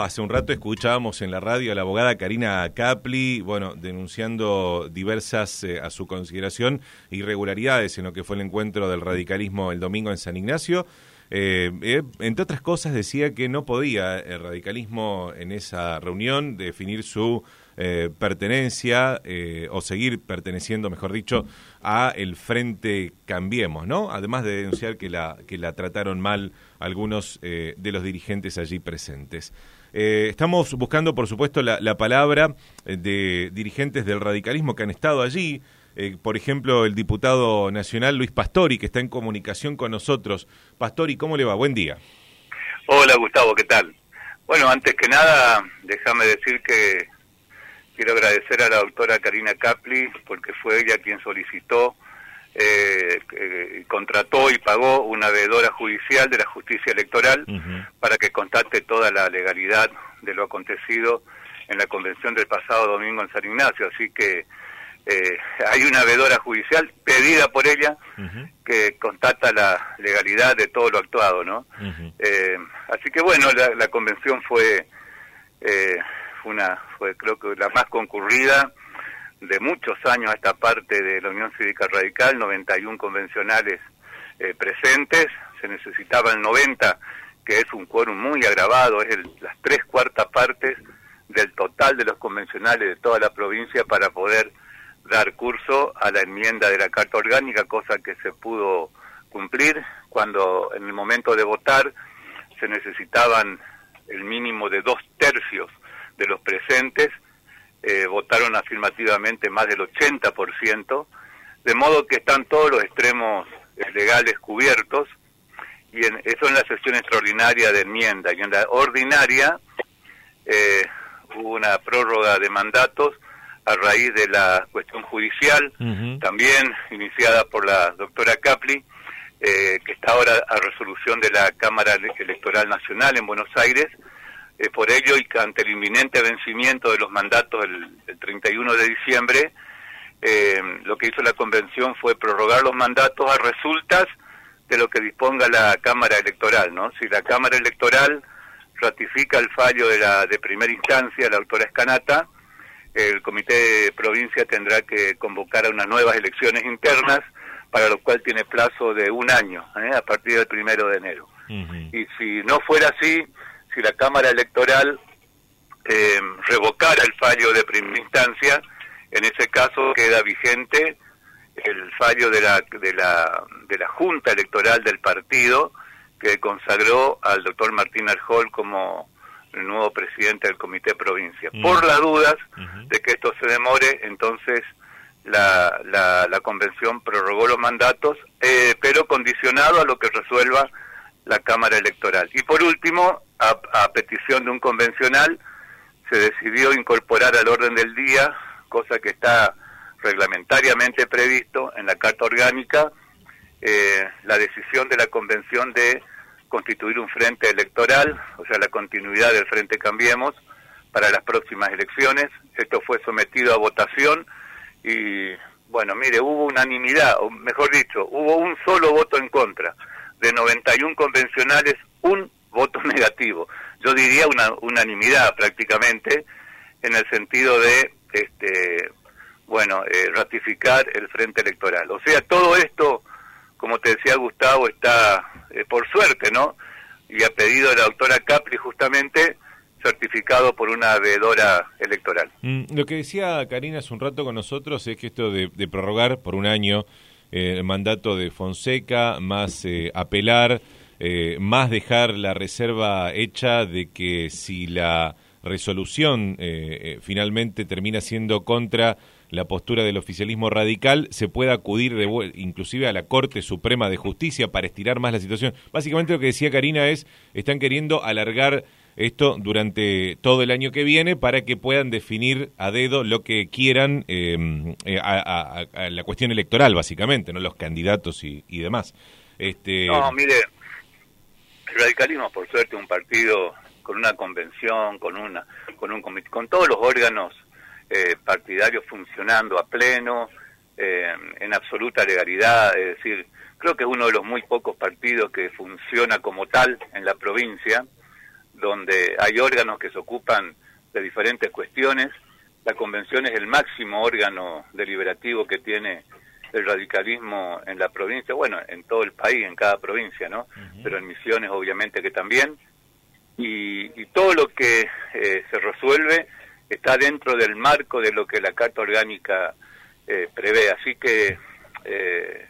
Hace un rato escuchábamos en la radio a la abogada Karina Capli, bueno, denunciando diversas, eh, a su consideración, irregularidades en lo que fue el encuentro del radicalismo el domingo en San Ignacio. Eh, eh, entre otras cosas decía que no podía el radicalismo en esa reunión definir su pertenencia o seguir perteneciendo, mejor dicho, a el Frente Cambiemos, ¿no? Además de denunciar que la, que la trataron mal algunos de los dirigentes allí presentes. Eh, estamos buscando, por supuesto, la, palabra eh, de dirigentes del radicalismo que han estado allí. Eh, por ejemplo, el diputado nacional Luis Pastori, que está en comunicación con nosotros. Pastori, ¿cómo le va? Buen día. Hola, Gustavo, ¿qué tal? Bueno, antes que nada, déjame decir que quiero agradecer a la doctora Karina Capli, porque fue ella quien solicitó eh, contrató y pagó una veedora judicial de la justicia electoral para que constate toda la legalidad de lo acontecido en la convención del pasado domingo en San Ignacio. Así que eh, hay una veedora judicial pedida por ella que constata la legalidad de todo lo actuado, ¿no? eh, así que bueno, la, la convención fue eh, una, fue creo que la más concurrida de muchos años a esta parte de la Unión Cívica Radical, 91 convencionales eh, presentes, se necesitaban 90, que es un quórum muy agravado, es las tres cuartas partes del total de los convencionales de toda la provincia para poder dar curso a la enmienda de la Carta Orgánica, cosa que se pudo cumplir. Cuando en el momento de votar se necesitaban el mínimo de dos tercios presentes eh, votaron afirmativamente más del 80%, de modo que están todos los extremos eh, legales cubiertos, y en, eso en la sesión extraordinaria de enmienda, y en la ordinaria eh, hubo una prórroga de mandatos a raíz de la cuestión judicial, también iniciada por la doctora Capli, que está ahora a resolución de la Cámara Electoral Nacional en Buenos Aires, eh, por ello, y ante el inminente vencimiento de los mandatos el, 31 de diciembre, eh, lo que hizo la convención fue prorrogar los mandatos a resultas de lo que disponga la Cámara Electoral. ¿no? Si la Cámara Electoral ratifica el fallo de la de primera instancia, la autora Escanata, el Comité de Provincia tendrá que convocar a unas nuevas elecciones internas, para lo cual tiene plazo de un año, ¿eh? a partir del primero de enero. Y si no fuera así, si la Cámara Electoral eh, revocara el fallo de primera instancia, en ese caso queda vigente el fallo de la, de la, de la Junta Electoral del partido que consagró al doctor Martín Arjol como el nuevo presidente del Comité Provincia. Mm. Por las dudas de que esto se demore, entonces la, la, convención prorrogó los mandatos, eh, pero condicionado a lo que resuelva la Cámara Electoral. Y por último, a, petición de un convencional, se decidió incorporar al orden del día, cosa que está reglamentariamente previsto en la Carta Orgánica, eh, la decisión de la Convención de constituir un frente electoral, o sea, la continuidad del Frente Cambiemos para las próximas elecciones. Esto fue sometido a votación y, bueno, mire, hubo unanimidad, o mejor dicho, hubo un solo voto en contra de 91 convencionales, un voto negativo. Yo diría una unanimidad prácticamente en el sentido de, este, bueno, eh, ratificar el frente electoral. O sea, todo esto, como te decía Gustavo, está eh, por suerte, ¿no? Y ha pedido la doctora Capri justamente certificado por una veedora electoral. Mm, lo que decía Karina hace un rato con nosotros es que esto de, de prorrogar por un año eh, el mandato de Fonseca, más eh, apelar, eh, más dejar la reserva hecha de que si la resolución finalmente termina siendo contra la postura del oficialismo radical, se pueda acudir de, inclusive a la Corte Suprema de Justicia para estirar más la situación. Básicamente lo que decía Karina es, están queriendo alargar esto durante todo el año que viene para que puedan definir a dedo lo que quieran em, eh, a, la cuestión electoral, básicamente, no los candidatos y, demás. Este... No, mire, el radicalismo, por suerte, un partido con una convención, con una, con un con todos los órganos eh, partidarios funcionando a pleno, eh, en absoluta legalidad, es decir, creo que es uno de los muy pocos partidos que funciona como tal en la provincia donde hay órganos que se ocupan de diferentes cuestiones. La convención es el máximo órgano deliberativo que tiene el radicalismo en la provincia, bueno, en todo el país, en cada provincia, ¿no? Pero en Misiones obviamente que también. Y, todo lo que eh, se resuelve está dentro del marco de lo que la Carta Orgánica eh, prevé. Así que, eh,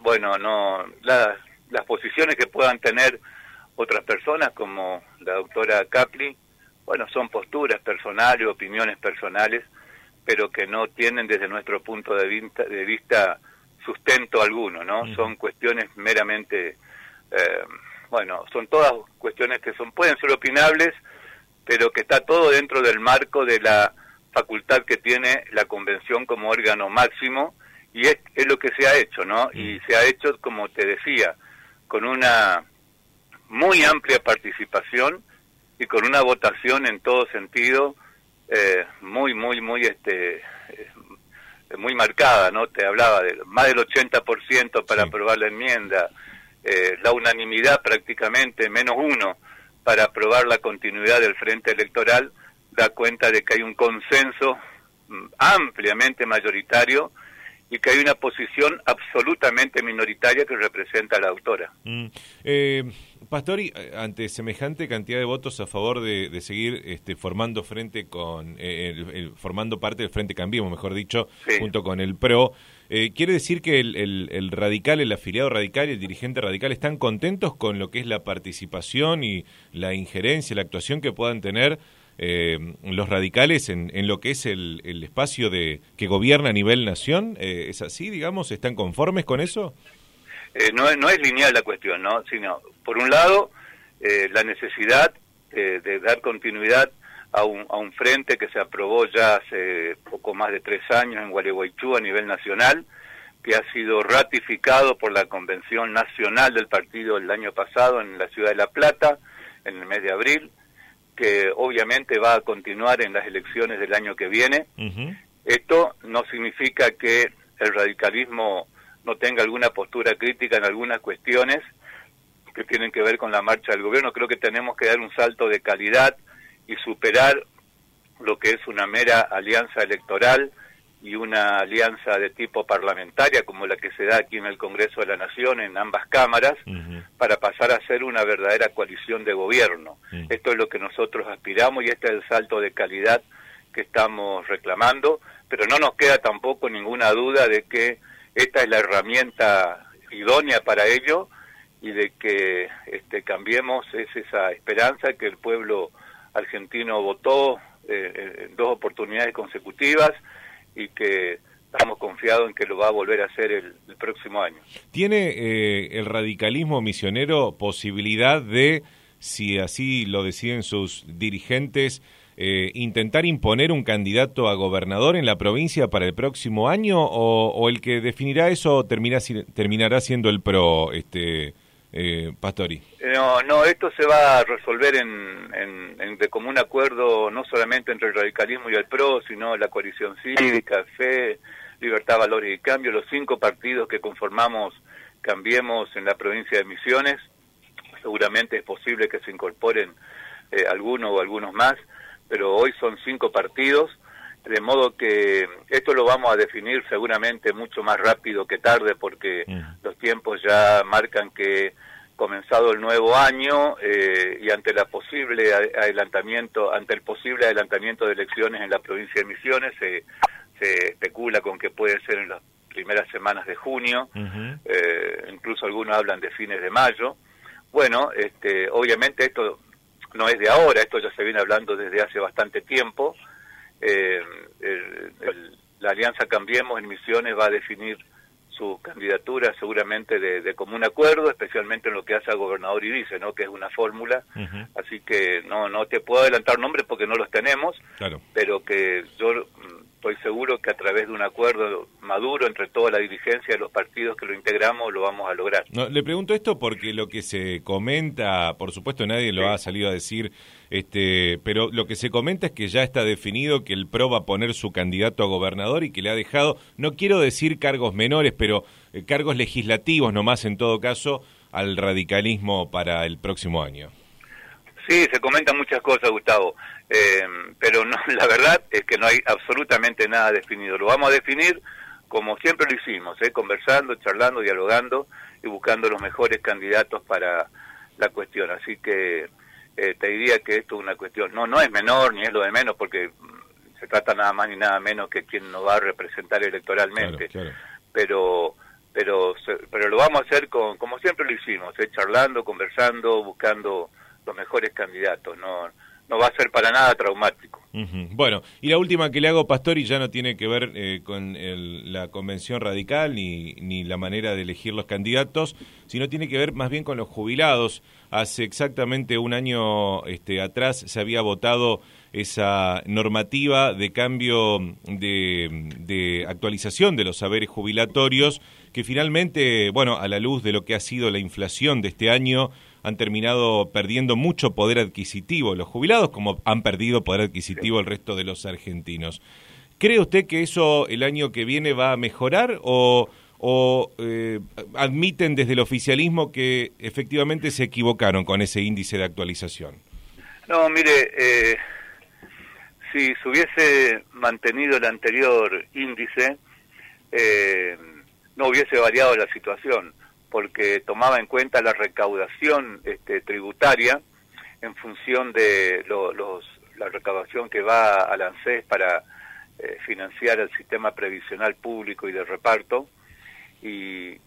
bueno, no las posiciones que puedan tener otras personas, como la doctora Capli, bueno, son posturas personales, opiniones personales, pero que no tienen desde nuestro punto de vista, de vista sustento alguno, ¿no? Son cuestiones meramente, eh, bueno, son todas cuestiones que son pueden ser opinables, pero que está todo dentro del marco de la facultad que tiene la convención como órgano máximo y es, es lo que se ha hecho, ¿no? Y se ha hecho, como te decía, con una muy amplia participación y con una votación en todo sentido eh, muy, muy, muy, este, eh, muy marcada, ¿no? Te hablaba de más del 80% para aprobar la enmienda, eh, la unanimidad prácticamente, menos uno para aprobar la continuidad del frente electoral, da cuenta de que hay un consenso mm, ampliamente mayoritario y que hay una posición absolutamente minoritaria que representa a la autora. Mm. Eh, Pastori, ante semejante cantidad de votos a favor de, seguir este, formando frente con, eh, formando parte del Frente Cambiemos, mejor dicho, junto con el PRO, eh, ¿quiere decir que el, radical, el afiliado radical y el dirigente radical están contentos con lo que es la participación y la injerencia, la actuación que puedan tener eh, los radicales en, lo que es el, el, espacio de que gobierna a nivel nación? Eh, ¿Es así, digamos? ¿Están conformes con eso? Eh, no, es lineal la cuestión, ¿no? Sino, por un lado, eh, la necesidad de dar continuidad a un, a un frente que se aprobó ya hace poco más de tres años en Gualeguaychú a nivel nacional, que ha sido ratificado por la Convención Nacional del Partido el año pasado en la ciudad de La Plata, en el mes de abril, que obviamente va a continuar en las elecciones del año que viene. Esto no significa que el radicalismo no tenga alguna postura crítica en algunas cuestiones que tienen que ver con la marcha del gobierno. Creo que tenemos que dar un salto de calidad y superar lo que es una mera alianza electoral y una alianza de tipo parlamentaria como la que se da aquí en el Congreso de la Nación en ambas cámaras para pasar a ser una verdadera coalición de gobierno. Esto es lo que nosotros aspiramos y este es el salto de calidad que estamos reclamando, pero no nos queda tampoco ninguna duda de que esta es la herramienta idónea para ello y de que este, cambiemos es esa esperanza que el pueblo argentino votó eh, en dos oportunidades consecutivas y que estamos confiados en que lo va a volver a hacer el, próximo año. ¿Tiene eh, el radicalismo misionero posibilidad de, si así lo deciden sus dirigentes, eh, intentar imponer un candidato a gobernador en la provincia para el próximo año o, el que definirá eso termina, terminará siendo el PRO, este, eh, Pastori? No, no, esto se va a resolver en, en, de común acuerdo no solamente entre el radicalismo y el PRO, sino la coalición cívica, FE, Libertad, Valores y Cambio, los cinco partidos que conformamos Cambiemos en la provincia de Misiones. Seguramente es posible que se incorporen eh, algunos o algunos más, pero hoy son cinco partidos, de modo que esto lo vamos a definir seguramente mucho más rápido que tarde porque los tiempos ya marcan que comenzado el nuevo año eh, y ante la posible adelantamiento, ante el posible adelantamiento de elecciones en la provincia de Misiones, se, especula con que puede ser en las primeras semanas de junio, eh, incluso algunos hablan de fines de mayo. Bueno, este, obviamente esto no es de ahora, esto ya se viene hablando desde hace bastante tiempo. Eh, la Alianza Cambiemos en Misiones va a definir su candidatura seguramente de, común acuerdo, especialmente en lo que hace al gobernador y dice, ¿no? Que es una fórmula. Así que no no te puedo adelantar nombres porque no los tenemos, pero que yo estoy seguro que a través de un acuerdo maduro entre toda la dirigencia de los partidos que lo integramos lo vamos a lograr. No, le pregunto esto porque lo que se comenta, por supuesto nadie lo ha salido a decir este, pero lo que se comenta es que ya está definido que el PRO va a poner su candidato a gobernador y que le ha dejado, no quiero decir cargos menores, pero eh, cargos legislativos nomás en todo caso al radicalismo para el próximo año. Sí, se comentan muchas cosas, Gustavo, eh, pero no, la verdad es que no hay absolutamente nada definido. Lo vamos a definir como siempre lo hicimos, ¿eh? conversando, charlando, dialogando y buscando los mejores candidatos para la cuestión. Así que eh, te diría que esto es una cuestión, no, no es menor ni es lo de menos, porque se trata nada más ni nada menos que quien nos va a representar electoralmente. Pero pero pero lo vamos a hacer con, como siempre lo hicimos, ¿eh? charlando, conversando, buscando los mejores candidatos. No, no va a ser para nada traumático. Bueno, y la última que le hago, Pastori, ya no tiene que ver eh, con la convención radical ni, ni la manera de elegir los candidatos, sino tiene que ver más bien con los jubilados. Hace exactamente un año este, atrás se había votado esa normativa de cambio de, de actualización de los saberes jubilatorios, que finalmente, bueno, a la luz de lo que ha sido la inflación de este año, han terminado perdiendo mucho poder adquisitivo los jubilados, como han perdido poder adquisitivo el resto de los argentinos. ¿Cree usted que eso el año que viene va a mejorar o, eh, admiten desde el oficialismo que efectivamente se equivocaron con ese índice de actualización? No, mire, eh, si se hubiese mantenido el anterior índice, eh, no hubiese variado la situación porque tomaba en cuenta la recaudación este, tributaria en función de los, la recaudación que va al ANSES para eh, financiar el sistema previsional público y de reparto. Y,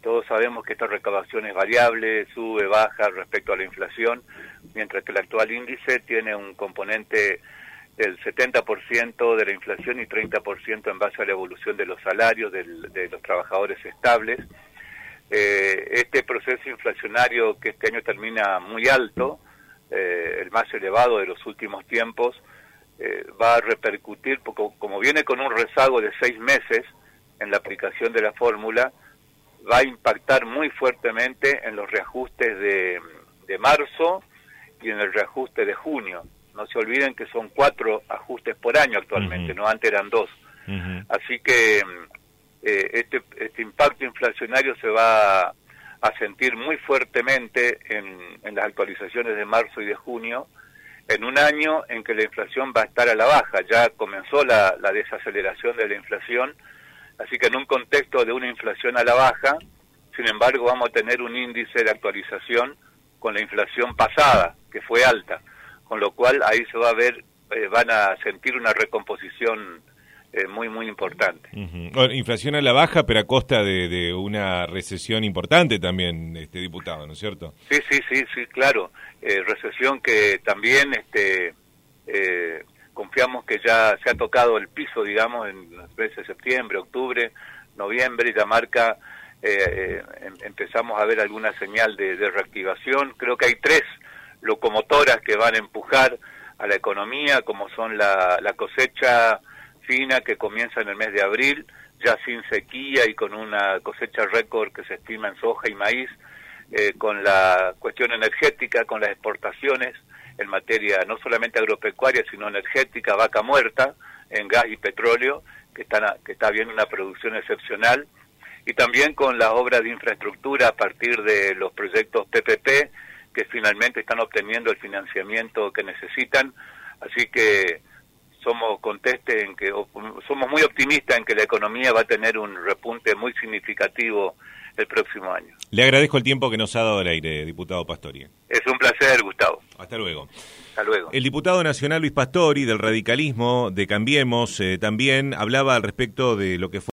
todos sabemos que esta recaudación es variable, sube, baja respecto a la inflación, mientras que el actual índice tiene un componente del 70% de la inflación y 30% en base a la evolución de los salarios de los trabajadores estables eh, este proceso inflacionario que este año termina muy alto, eh, el más elevado de los últimos tiempos, eh, va a repercutir, porque como viene con un rezago de seis meses en la aplicación de la fórmula, va a impactar muy fuertemente en los reajustes de, marzo y en el reajuste de junio. No se olviden que son cuatro ajustes por año actualmente, no antes eran dos. Así que eh, este, este impacto inflacionario se va a, sentir muy fuertemente en, las actualizaciones de marzo y de junio, en un año en que la inflación va a estar a la baja. Ya comenzó la, la desaceleración de la inflación, así que en un contexto de una inflación a la baja, sin embargo vamos a tener un índice de actualización con la inflación pasada, que fue alta, con lo cual ahí se va a ver, eh, van a sentir una recomposición eh, muy, muy importante. inflación a la baja, pero a costa de, una recesión importante también, este diputado, ¿no es cierto? Sí, sí, sí, sí, claro. Eh, recesión que también este, eh, confiamos que ya se ha tocado el piso, digamos, en los meses de septiembre, octubre, noviembre, y la marca em, empezamos a ver alguna señal de, de reactivación. Creo que hay tres locomotoras que van a empujar a la economía, como son la, la cosecha fina que comienza en el mes de abril, ya sin sequía y con una cosecha récord que se estima en soja y maíz, eh, con la cuestión energética, con las exportaciones en materia no solamente agropecuaria, sino energética, vaca muerta, en gas y petróleo, que, están que está habiendo una producción excepcional, y también con las obras de infraestructura a partir de los proyectos PPP, que finalmente están obteniendo el financiamiento que necesitan. Así que somos conteste en que somos muy optimistas en que la economía va a tener un repunte muy significativo el próximo año. Le agradezco el tiempo que nos ha dado al aire, diputado Pastori. Es un placer, Gustavo. Hasta luego. Hasta luego. El diputado nacional Luis Pastori del radicalismo de Cambiemos eh, también hablaba al respecto de lo que fue